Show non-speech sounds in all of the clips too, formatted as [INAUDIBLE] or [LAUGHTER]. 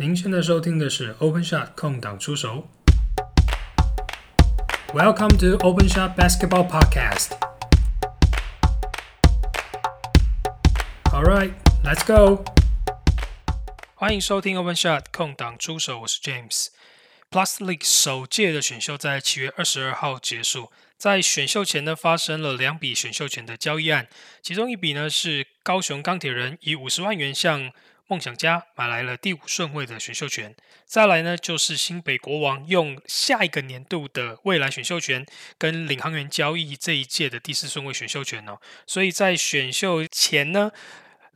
您现在收听的是 Open Shot 空档出手。Welcome to Open Shot Basketball Podcast. All right, let's go. 欢迎收听 Open Shot 空档出手，我是 James。Plus League 首届的选秀在七月二十二号结束，在选秀前呢发生了两笔选秀权的交易案，其中一笔呢是高雄钢铁人以五十万元向梦想家买来了第五顺位的选秀权，再来呢就是新北国王用下一个年度的未来选秀权跟领航员交易这一届的第四顺位选秀权哦，所以在选秀前呢，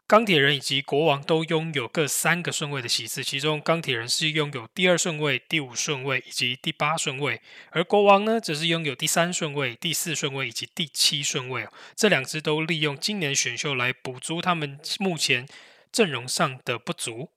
钢铁人以及国王都拥有各三个顺位的席次，其中钢铁人是拥有第二顺位、第五顺位以及第八顺位，而国王呢则是拥有第三顺位、第四顺位以及第七顺位，这两支都利用今年选秀来补足他们目前。阵容上的不足，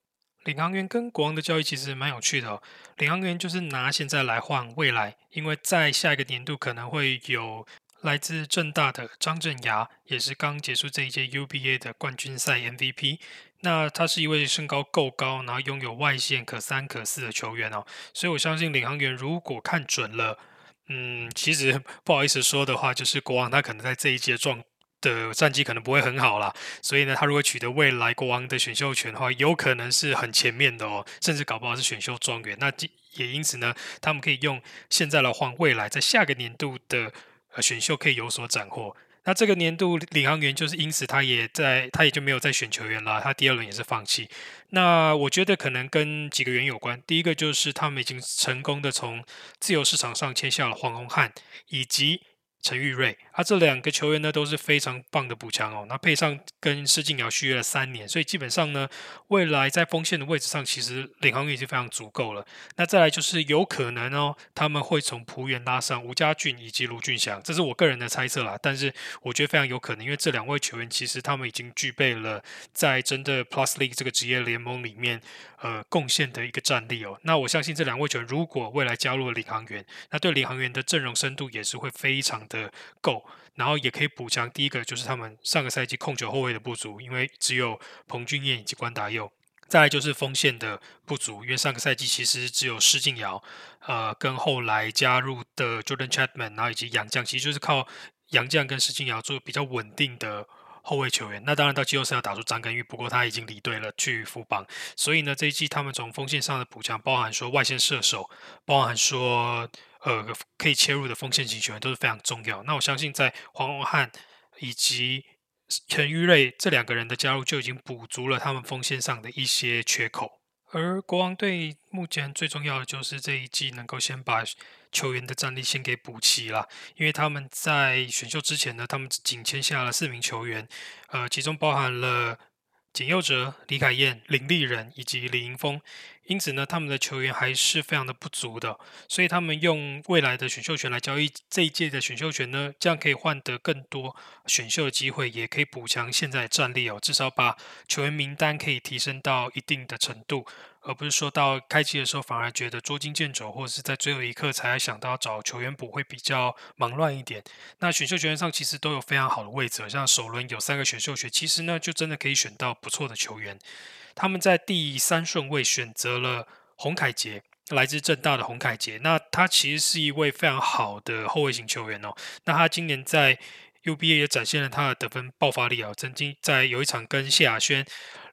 领航员跟国王的交易其实蛮有趣的哦。领航员就是拿现在来换未来，因为在下一个年度可能会有来自正大的张镇牙，也是刚结束这一届 UBA 的冠军赛 MVP。那他是一位身高够高，然后拥有外线可三可四的球员哦。所以我相信领航员如果看准了，嗯，其实 [LAUGHS] 不好意思说的话，就是国王他可能在这一届状。的战绩可能不会很好啦，所以呢，他如果取得未来国王的选秀权的话，有可能是很前面的哦，甚至搞不好是选秀状元。那也因此呢，他们可以用现在来换未来，在下个年度的呃选秀可以有所斩获。那这个年度领航员就是因此他也在，他也就没有再选球员了，他第二轮也是放弃。那我觉得可能跟几个原因有关，第一个就是他们已经成功的从自由市场上签下了黄宏汉以及。陈玉瑞，他这两个球员呢都是非常棒的补强哦。那配上跟施晋尧续约了三年，所以基本上呢，未来在锋线的位置上，其实领航员已经非常足够了。那再来就是有可能哦，他们会从浦原拉上吴家俊以及卢俊祥，这是我个人的猜测啦。但是我觉得非常有可能，因为这两位球员其实他们已经具备了在真的 Plus League 这个职业联盟里面呃贡献的一个战力哦。那我相信这两位球员如果未来加入了领航员，那对领航员的阵容深度也是会非常。的够，然后也可以补强。第一个就是他们上个赛季控球后卫的不足，因为只有彭俊彦以及关达佑；再来就是锋线的不足，因为上个赛季其实只有施晋尧，呃，跟后来加入的 Jordan Chapman，然后以及杨将，其实就是靠杨将跟施晋尧做比较稳定的。后卫球员，那当然到季后赛要打出张根玉，不过他已经离队了，去富邦。所以呢，这一季他们从锋线上的补强，包含说外线射手，包含说呃可以切入的锋线型球员都是非常重要。那我相信在黄宏汉以及陈玉瑞这两个人的加入，就已经补足了他们锋线上的一些缺口。而国王队目前最重要的就是这一季能够先把球员的战力先给补齐了，因为他们在选秀之前呢，他们仅签下了四名球员，呃，其中包含了简佑哲、李凯燕、林立人以及李盈峰。因此呢，他们的球员还是非常的不足的，所以他们用未来的选秀权来交易这一届的选秀权呢，这样可以换得更多选秀的机会，也可以补强现在的战力哦，至少把球员名单可以提升到一定的程度，而不是说到开机的时候反而觉得捉襟见肘，或者是在最后一刻才想到找球员补会比较忙乱一点。那选秀权上其实都有非常好的位置，像首轮有三个选秀权，其实呢就真的可以选到不错的球员。他们在第三顺位选择了洪凯杰，来自正大的洪凯杰。那他其实是一位非常好的后卫型球员哦。那他今年在 UBA 也展现了他的得分爆发力啊，曾经在有一场跟谢亚轩。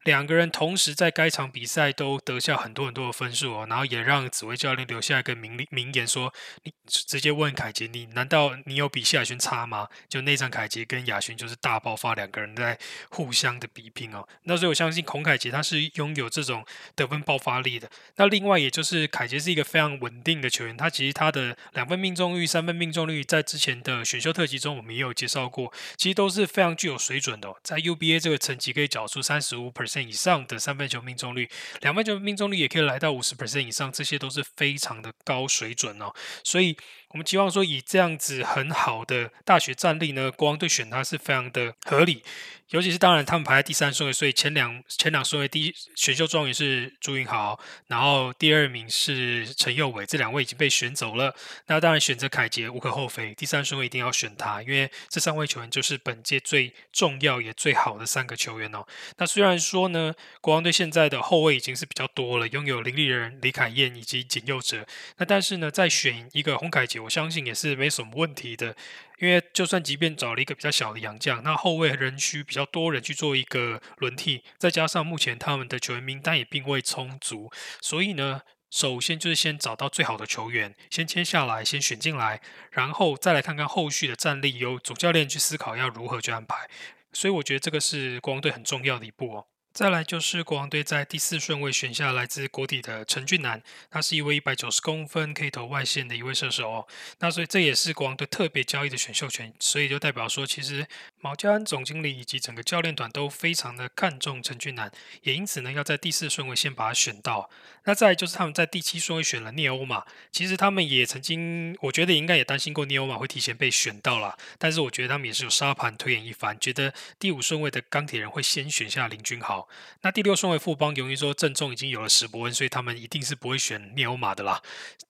两个人同时在该场比赛都得下很多很多的分数哦，然后也让紫薇教练留下一个名名言说：“你直接问凯杰，你难道你有比谢亚轩差吗？”就那场凯杰跟亚轩就是大爆发，两个人在互相的比拼哦。那所以我相信孔凯杰他是拥有这种得分爆发力的。那另外也就是凯杰是一个非常稳定的球员，他其实他的两分命中率、三分命中率在之前的选秀特辑中我们也有介绍过，其实都是非常具有水准的。在 UBA 这个层级可以缴出三十五 percent。以上的三分球命中率，两分球命中率也可以来到五十 percent 以上，这些都是非常的高水准哦。所以我们期望说以这样子很好的大学战力呢，国王队选他是非常的合理。尤其是当然，他们排在第三顺位，所以前两前两顺位第一选秀状元是朱云豪，然后第二名是陈佑伟，这两位已经被选走了。那当然选择凯杰无可厚非，第三顺位一定要选他，因为这三位球员就是本届最重要也最好的三个球员哦。那虽然说呢，国王队现在的后卫已经是比较多了，拥有林立人、李凯燕以及简佑哲，那但是呢，再选一个洪凯杰，我相信也是没什么问题的。因为就算即便找了一个比较小的洋将，那后卫仍需比较多人去做一个轮替，再加上目前他们的球员名单也并未充足，所以呢，首先就是先找到最好的球员，先签下来，先选进来，然后再来看看后续的战力，由主教练去思考要如何去安排。所以我觉得这个是国王队很重要的一步哦。再来就是国王队在第四顺位选下来自国体的陈俊南，他是一位一百九十公分可以投外线的一位射手哦。那所以这也是国王队特别交易的选秀权，所以就代表说，其实毛家安总经理以及整个教练团都非常的看重陈俊南，也因此呢要在第四顺位先把他选到。那再就是他们在第七顺位选了聂欧马，其实他们也曾经，我觉得应该也担心过聂欧马会提前被选到了，但是我觉得他们也是有沙盘推演一番，觉得第五顺位的钢铁人会先选下林君豪。那第六顺位富邦由于说郑重已经有了史伯恩，所以他们一定是不会选聂欧马的啦。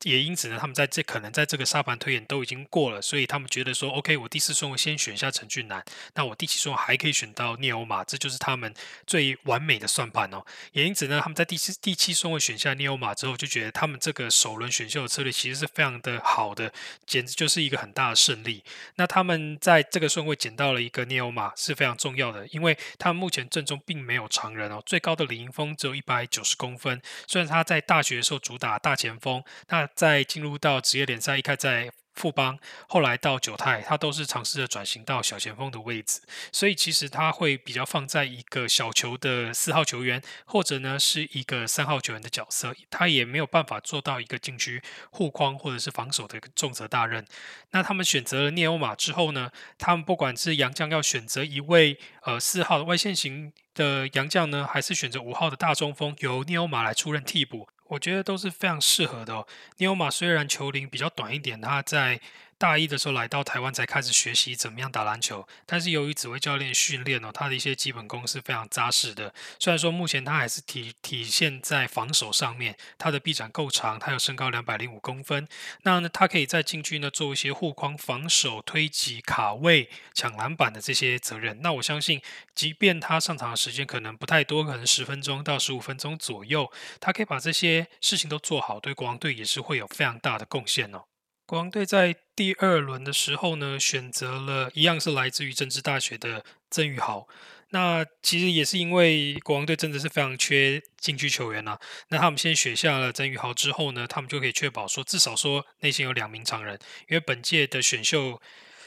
也因此呢，他们在这可能在这个沙盘推演都已经过了，所以他们觉得说，OK，我第四顺位先选下陈俊南，那我第七顺位还可以选到聂欧马，这就是他们最完美的算盘哦。也因此呢，他们在第七第七顺位选下聂欧马之后，就觉得他们这个首轮选秀的策略其实是非常的好的，简直就是一个很大的胜利。那他们在这个顺位捡到了一个聂欧马是非常重要的，因为他们目前阵中并没有超常人哦。最高的李盈峰只有一百九十公分，虽然他在大学的时候主打大前锋，那在进入到职业联赛，一开在。富邦后来到九泰，他都是尝试着转型到小前锋的位置，所以其实他会比较放在一个小球的四号球员，或者呢是一个三号球员的角色，他也没有办法做到一个禁区护框或者是防守的重责大任。那他们选择了聂欧马之后呢，他们不管是杨将要选择一位呃四号外线型的杨将呢，还是选择五号的大中锋由聂欧马来出任替补。我觉得都是非常适合的哦。尼欧马虽然球龄比较短一点，他在。大一的时候来到台湾才开始学习怎么样打篮球，但是由于指挥教练训练哦，他的一些基本功是非常扎实的。虽然说目前他还是体体现在防守上面，他的臂展够长，他有身高两百零五公分，那呢他可以在禁区呢做一些护框、防守、推挤、卡位、抢篮板的这些责任。那我相信，即便他上场的时间可能不太多，可能十分钟到十五分钟左右，他可以把这些事情都做好，对国王队也是会有非常大的贡献哦。国王队在第二轮的时候呢，选择了一样是来自于政治大学的曾宇豪。那其实也是因为国王队真的是非常缺禁区球员呐。那他们先选下了曾宇豪之后呢，他们就可以确保说至少说内线有两名常人，因为本届的选秀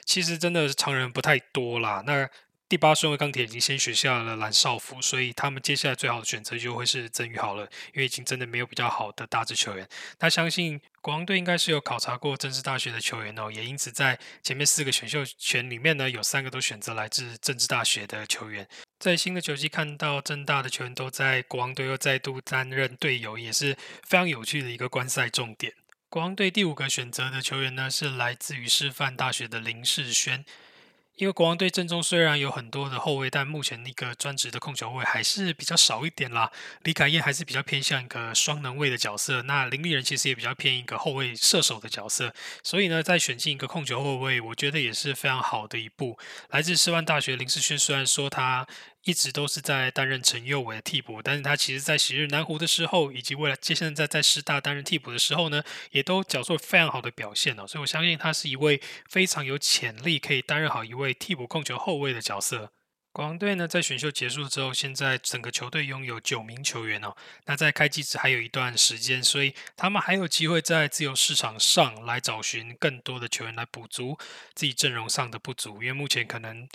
其实真的是常人不太多啦。那第八顺位钢铁已经先选下了蓝少辅，所以他们接下来最好的选择就会是曾宇豪了，因为已经真的没有比较好的大致球员。他相信国王队应该是有考察过政治大学的球员哦，也因此在前面四个选秀权里面呢，有三个都选择来自政治大学的球员。在新的球季看到政大的球员都在国王队又再度担任队友，也是非常有趣的一个观赛重点。国王队第五个选择的球员呢，是来自于师范大学的林世轩。因为国王队阵中虽然有很多的后卫，但目前那个专职的控球位还是比较少一点啦。李凯燕还是比较偏向一个双能位的角色，那林立人其实也比较偏一个后卫射手的角色。所以呢，在选进一个控球后卫，我觉得也是非常好的一步。来自师范大学林世轩，虽然说他。一直都是在担任陈佑伟的替补，但是他其实在昔日南湖的时候，以及未来接现在在师大担任替补的时候呢，也都缴出非常好的表现哦。所以我相信他是一位非常有潜力可以担任好一位替补控球后卫的角色。国王队呢，在选秀结束之后，现在整个球队拥有九名球员哦。那在开机时还有一段时间，所以他们还有机会在自由市场上来找寻更多的球员来补足自己阵容上的不足，因为目前可能。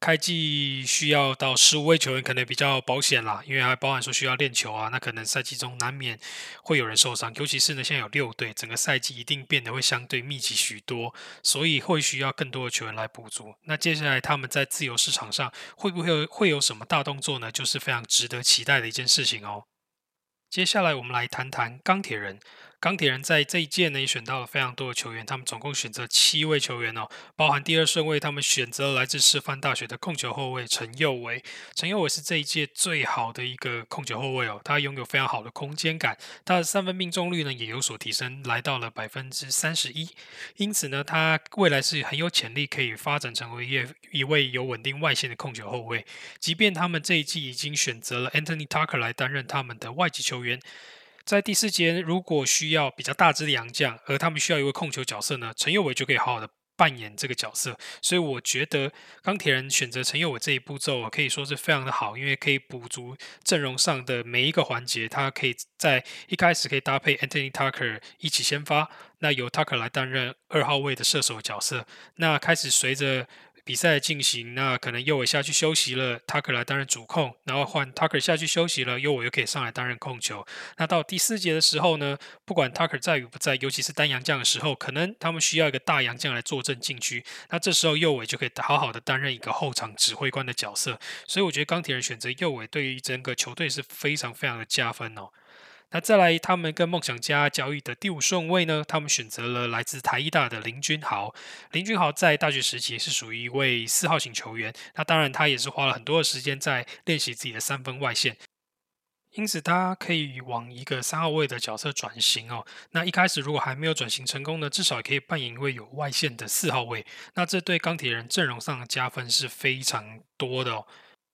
开季需要到十五位球员，可能比较保险啦，因为还包含说需要练球啊，那可能赛季中难免会有人受伤，尤其是呢，现在有六队，整个赛季一定变得会相对密集许多，所以会需要更多的球员来补足。那接下来他们在自由市场上会不会会有什么大动作呢？就是非常值得期待的一件事情哦。接下来我们来谈谈钢铁人。钢铁人在这一届呢也选到了非常多的球员，他们总共选择七位球员哦，包含第二顺位，他们选择来自师范大学的控球后卫陈佑伟。陈佑伟是这一届最好的一个控球后卫哦，他拥有非常好的空间感，他的三分命中率呢也有所提升，来到了百分之三十一。因此呢，他未来是很有潜力可以发展成为一一位有稳定外线的控球后卫。即便他们这一季已经选择了 Anthony Tucker 来担任他们的外籍球员。在第四节，如果需要比较大只的洋将，而他们需要一位控球角色呢，陈佑伟就可以好好的扮演这个角色。所以我觉得钢铁人选择陈佑伟这一步骤啊，可以说是非常的好，因为可以补足阵容上的每一个环节。他可以在一开始可以搭配 Anthony Tucker 一起先发，那由 Tucker 来担任二号位的射手角色。那开始随着比赛进行，那可能右尾下去休息了，Tucker 来担任主控，然后换 Tucker 下去休息了，右尾又可以上来担任控球。那到第四节的时候呢，不管 Tucker 在与不在，尤其是单阳将的时候，可能他们需要一个大洋将来坐镇禁区，那这时候右尾就可以好好的担任一个后场指挥官的角色。所以我觉得钢铁人选择右尾对于整个球队是非常非常的加分哦。那再来，他们跟梦想家交易的第五顺位呢？他们选择了来自台艺大的林君豪。林君豪在大学时期是属于一位四号型球员。那当然，他也是花了很多的时间在练习自己的三分外线，因此他可以往一个三号位的角色转型哦。那一开始如果还没有转型成功呢，至少也可以扮演一位有外线的四号位。那这对钢铁人阵容上的加分是非常多的哦。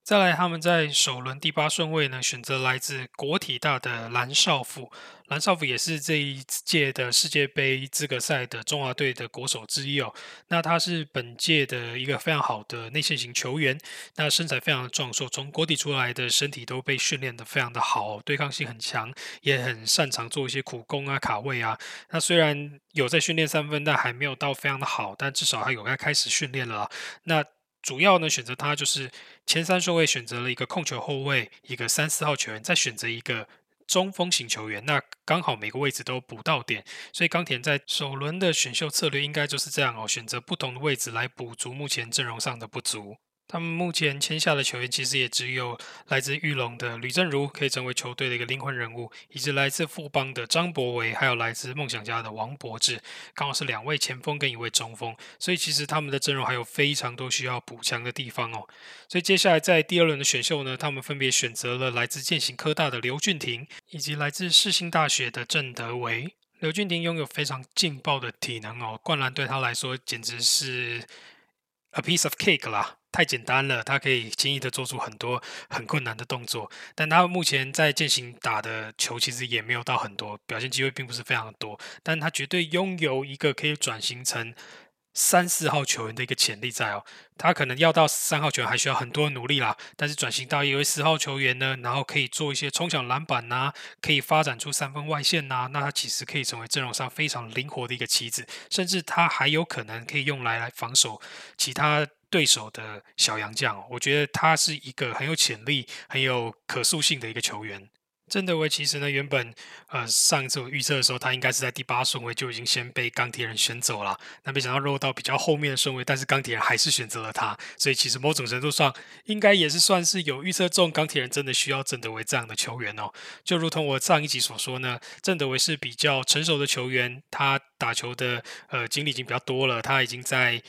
再来，他们在首轮第八顺位呢，选择来自国体大的蓝少辅。蓝少辅也是这一届的世界杯资格赛的中华队的国手之一哦。那他是本届的一个非常好的内线型球员，那身材非常的壮硕，从国体出来的身体都被训练的非常的好，对抗性很强，也很擅长做一些苦攻啊、卡位啊。那虽然有在训练三分，但还没有到非常的好，但至少还有在开始训练了。那主要呢，选择他就是前三顺位选择了一个控球后卫，一个三四号球员，再选择一个中锋型球员，那刚好每个位置都补到点，所以钢铁在首轮的选秀策略应该就是这样哦，选择不同的位置来补足目前阵容上的不足。他们目前签下的球员其实也只有来自玉龙的吕正如可以成为球队的一个灵魂人物，以及来自富邦的张博维，还有来自梦想家的王柏志，刚好是两位前锋跟一位中锋，所以其实他们的阵容还有非常多需要补强的地方哦。所以接下来在第二轮的选秀呢，他们分别选择了来自建行科大的刘俊廷，以及来自世新大学的郑德维。刘俊廷拥有非常劲爆的体能哦，灌篮对他来说简直是 a piece of cake 啦。太简单了，他可以轻易的做出很多很困难的动作，但他目前在进行打的球其实也没有到很多，表现机会并不是非常多，但他绝对拥有一个可以转型成。三四号球员的一个潜力在哦，他可能要到三号球员还需要很多努力啦。但是转型到一位四号球员呢，然后可以做一些冲抢篮板呐，可以发展出三分外线呐，那他其实可以成为阵容上非常灵活的一个棋子，甚至他还有可能可以用来来防守其他对手的小洋将。我觉得他是一个很有潜力、很有可塑性的一个球员。郑德维其实呢，原本呃上一次我预测的时候，他应该是在第八顺位就已经先被钢铁人选走了。那没想到落到比较后面的顺位，但是钢铁人还是选择了他，所以其实某种程度上应该也是算是有预测中，钢铁人真的需要郑德维这样的球员哦。就如同我上一集所说呢，郑德维是比较成熟的球员，他打球的呃经历已经比较多了，他已经在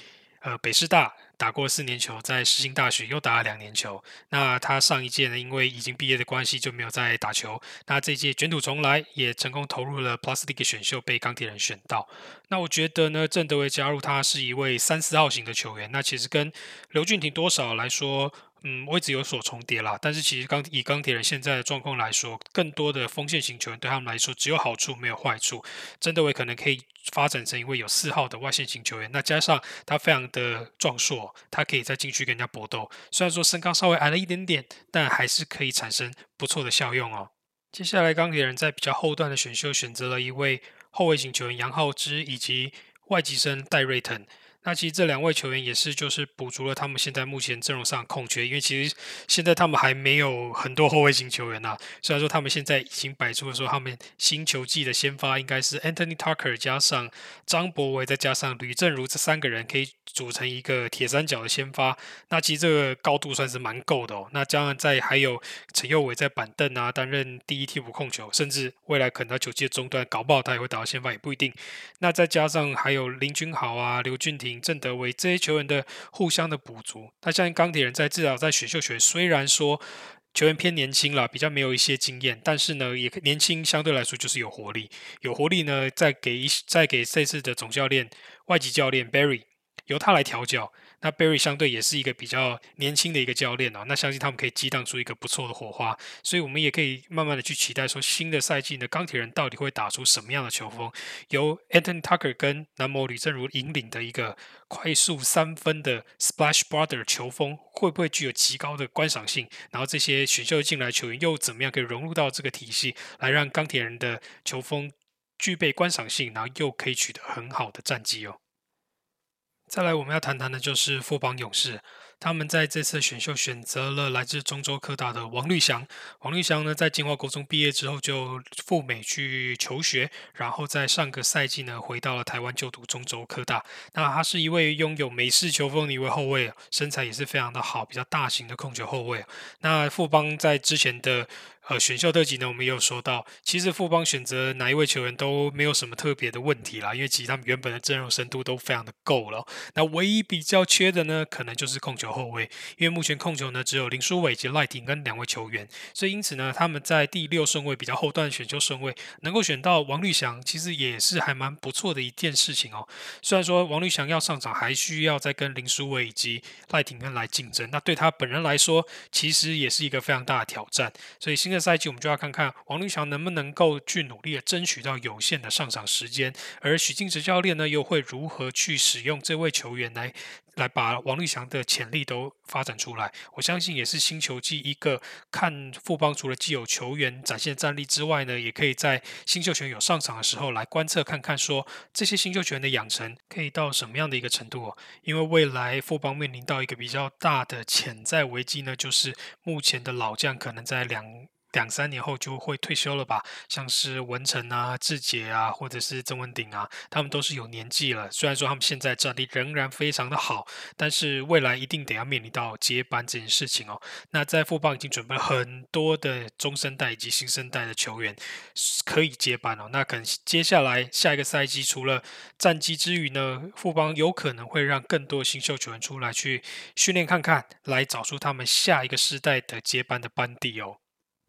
呃北师大。打过四年球，在世新大学又打了两年球。那他上一届呢，因为已经毕业的关系，就没有再打球。那这届卷土重来，也成功投入了 Plastic 选秀，被钢铁人选到。那我觉得呢，郑德维加入他是一位三四号型的球员。那其实跟刘俊廷多少来说。嗯，位置有所重叠啦，但是其实钢以钢铁人现在的状况来说，更多的锋线型球员对他们来说只有好处没有坏处。曾德伟可能可以发展成一位有四号的外线型球员，那加上他非常的壮硕，他可以在禁区跟人家搏斗。虽然说身高稍微矮了一点点，但还是可以产生不错的效用哦。接下来钢铁人在比较后段的选秀选择了一位后卫型球员杨浩之以及外籍生戴瑞腾。那其实这两位球员也是，就是补足了他们现在目前阵容上空缺，因为其实现在他们还没有很多后卫型球员呐。虽然说他们现在已经摆出了说他们新球季的先发应该是 Anthony Tucker 加上张博维再加上吕正如这三个人可以组成一个铁三角的先发，那其实这个高度算是蛮够的哦。那加上在还有陈佑伟在板凳啊担任第一替补控球，甚至未来可能到球季的中段搞不好他也会打到先发也不一定。那再加上还有林君豪啊、刘俊廷。郑德威这些球员的互相的补足，那像钢铁人在至少在选秀权，虽然说球员偏年轻了，比较没有一些经验，但是呢，也年轻相对来说就是有活力，有活力呢，再给一再给这次的总教练外籍教练 Barry 由他来调教。那 Barry 相对也是一个比较年轻的一个教练哦，那相信他们可以激荡出一个不错的火花，所以我们也可以慢慢的去期待说新的赛季呢，钢铁人到底会打出什么样的球风？由 antony Tucker 跟南摩吕正如引领的一个快速三分的 Splash Brother 球风，会不会具有极高的观赏性？然后这些选秀进来球员又怎么样可以融入到这个体系，来让钢铁人的球风具备观赏性，然后又可以取得很好的战绩哦？再来，我们要谈谈的就是富邦勇士。他们在这次选秀选择了来自中州科大的王绿祥。王绿祥呢，在金华国中毕业之后就赴美去求学，然后在上个赛季呢回到了台湾就读中州科大。那他是一位拥有美式球风的一位后卫，身材也是非常的好，比较大型的控球后卫。那富邦在之前的呃选秀特辑呢，我们也有说到，其实富邦选择哪一位球员都没有什么特别的问题啦，因为其实他们原本的阵容深度都非常的够了。那唯一比较缺的呢，可能就是控球。后卫，因为目前控球呢只有林书伟及赖廷跟两位球员，所以因此呢，他们在第六顺位比较后段选秀顺位能够选到王绿翔，其实也是还蛮不错的一件事情哦。虽然说王绿翔要上场，还需要再跟林书伟以及赖廷跟来竞争，那对他本人来说，其实也是一个非常大的挑战。所以新的赛季我们就要看看王立强能不能够去努力的争取到有限的上场时间，而许晋哲教练呢又会如何去使用这位球员来？来把王立强的潜力都发展出来，我相信也是新球季一个看富邦除了既有球员展现战力之外呢，也可以在新秀权有上场的时候来观测看看，说这些新秀权的养成可以到什么样的一个程度哦。因为未来富邦面临到一个比较大的潜在危机呢，就是目前的老将可能在两。两三年后就会退休了吧？像是文成啊、志杰啊，或者是曾文鼎啊，他们都是有年纪了。虽然说他们现在战力仍然非常的好，但是未来一定得要面临到接班这件事情哦。那在富邦已经准备很多的中生代以及新生代的球员可以接班哦。那可能接下来下一个赛季，除了战绩之余呢，富邦有可能会让更多新秀球员出来去训练看看，来找出他们下一个世代的接班的班底哦。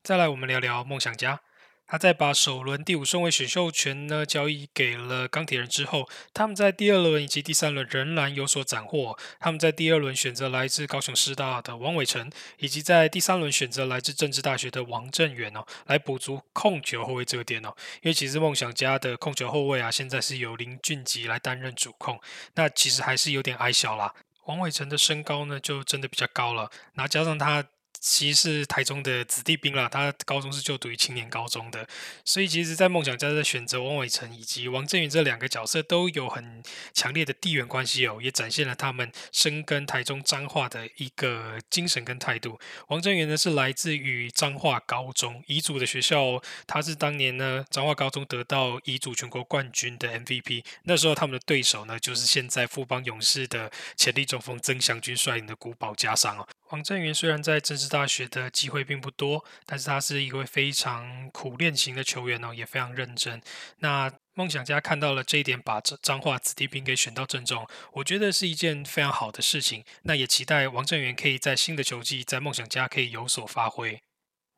再来，我们聊聊梦想家。他在把首轮第五顺位选秀权呢交易给了钢铁人之后，他们在第二轮以及第三轮仍然有所斩获。他们在第二轮选择来自高雄师大的王伟成，以及在第三轮选择来自政治大学的王振远哦，来补足控球后卫这个点哦。因为其实梦想家的控球后卫啊，现在是由林俊杰来担任主控，那其实还是有点矮小啦。王伟成的身高呢，就真的比较高了，那加上他。其实是台中的子弟兵啦，他高中是就读于青年高中的，所以其实，在梦想家的选择王伟成以及王振宇这两个角色都有很强烈的地缘关系哦，也展现了他们深耕台中彰化的一个精神跟态度。王振宇呢是来自于彰化高中乙组的学校，哦他是当年呢彰化高中得到乙组全国冠军的 MVP，那时候他们的对手呢就是现在富邦勇士的潜力中锋曾祥军率领的古堡加上哦。王振元虽然在政治大学的机会并不多，但是他是一位非常苦练型的球员哦，也非常认真。那梦想家看到了这一点，把彰化子弟兵给选到正中，我觉得是一件非常好的事情。那也期待王振元可以在新的球季在梦想家可以有所发挥。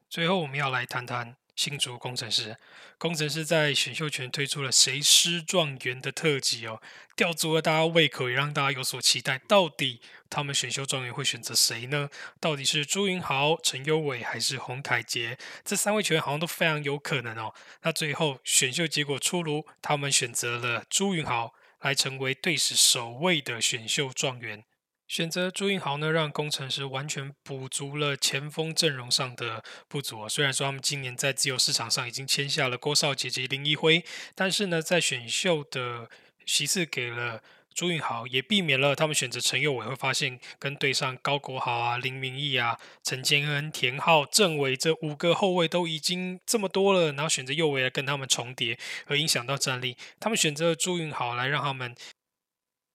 最后，我们要来谈谈。新竹工程师，工程师在选秀权推出了谁师状元的特辑哦，吊足了大家胃口，也让大家有所期待。到底他们选秀状元会选择谁呢？到底是朱云豪、陈优伟还是洪凯杰？这三位球员好像都非常有可能哦。那最后选秀结果出炉，他们选择了朱云豪来成为队史首位的选秀状元。选择朱云豪呢，让工程师完全补足了前锋阵容上的不足啊。虽然说他们今年在自由市场上已经签下了郭少杰及林一辉，但是呢，在选秀的其次给了朱云豪，也避免了他们选择陈佑伟会发现跟对上高国豪啊、林明义啊、陈建恩、田浩、郑伟这五个后卫都已经这么多了，然后选择右卫来跟他们重叠，而影响到战力。他们选择朱云豪来让他们。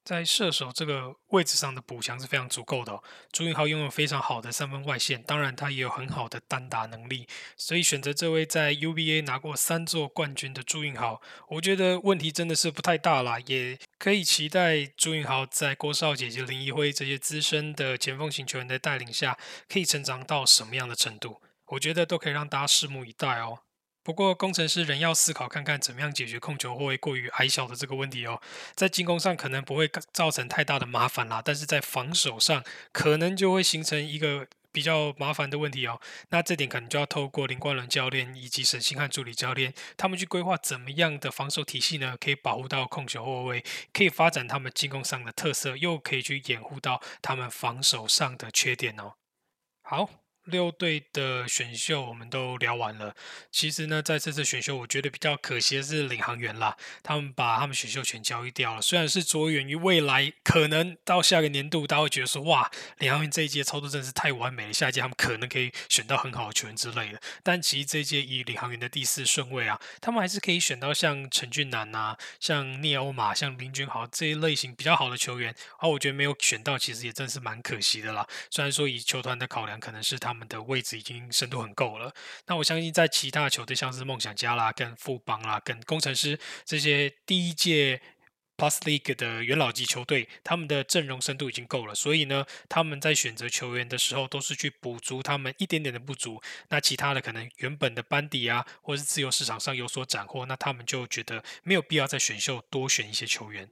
在射手这个位置上的补强是非常足够的。朱云豪拥有非常好的三分外线，当然他也有很好的单打能力，所以选择这位在 UBA 拿过三座冠军的朱云豪，我觉得问题真的是不太大啦，也可以期待朱云豪在郭少姐姐、林一辉这些资深的前锋型球员的带领下，可以成长到什么样的程度，我觉得都可以让大家拭目以待哦。不过，工程师仍要思考看看怎么样解决控球后卫过于矮小的这个问题哦。在进攻上可能不会造成太大的麻烦啦，但是在防守上可能就会形成一个比较麻烦的问题哦。那这点可能就要透过林冠伦教练以及沈星汉助理教练他们去规划怎么样的防守体系呢？可以保护到控球后卫，可以发展他们进攻上的特色，又可以去掩护到他们防守上的缺点哦。好。六队的选秀我们都聊完了。其实呢，在这次选秀，我觉得比较可惜的是领航员啦，他们把他们选秀权交易掉了。虽然是着眼于未来，可能到下个年度，大家会觉得说，哇，领航员这一届操作真是太完美了，下一届他们可能可以选到很好的球员之类的。但其实这一届以领航员的第四顺位啊，他们还是可以选到像陈俊南啊、像聂欧马、像林俊豪这一类型比较好的球员。而我觉得没有选到，其实也真是蛮可惜的啦。虽然说以球团的考量，可能是他。他们的位置已经深度很够了，那我相信在其他球队，像是梦想家啦、跟富邦啦、跟工程师这些第一届 Plus League 的元老级球队，他们的阵容深度已经够了，所以呢，他们在选择球员的时候，都是去补足他们一点点的不足。那其他的可能原本的班底啊，或是自由市场上有所斩获，那他们就觉得没有必要在选秀多选一些球员。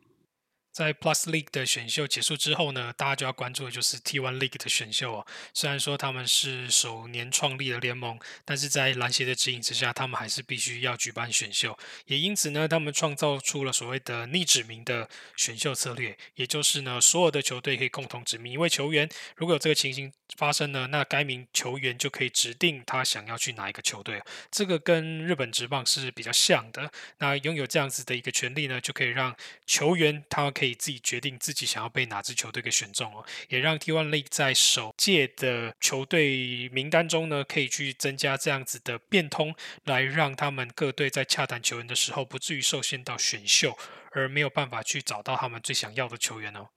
在 Plus League 的选秀结束之后呢，大家就要关注的就是 T1 League 的选秀哦。虽然说他们是首年创立的联盟，但是在篮协的指引之下，他们还是必须要举办选秀。也因此呢，他们创造出了所谓的逆指名的选秀策略，也就是呢，所有的球队可以共同指名一位球员。如果有这个情形发生呢，那该名球员就可以指定他想要去哪一个球队。这个跟日本职棒是比较像的。那拥有这样子的一个权利呢，就可以让球员他可以可以自己决定自己想要被哪支球队给选中哦，也让 T1 League 在首届的球队名单中呢，可以去增加这样子的变通，来让他们各队在洽谈球员的时候，不至于受限到选秀，而没有办法去找到他们最想要的球员哦。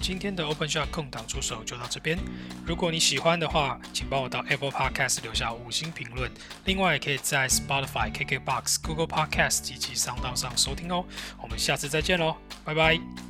今天的 Open Shot 空档出手就到这边。如果你喜欢的话，请帮我到 Apple Podcast 留下五星评论。另外，也可以在 Spotify、KKBox、Google Podcast 以及 Sound 上收听哦。我们下次再见喽，拜拜。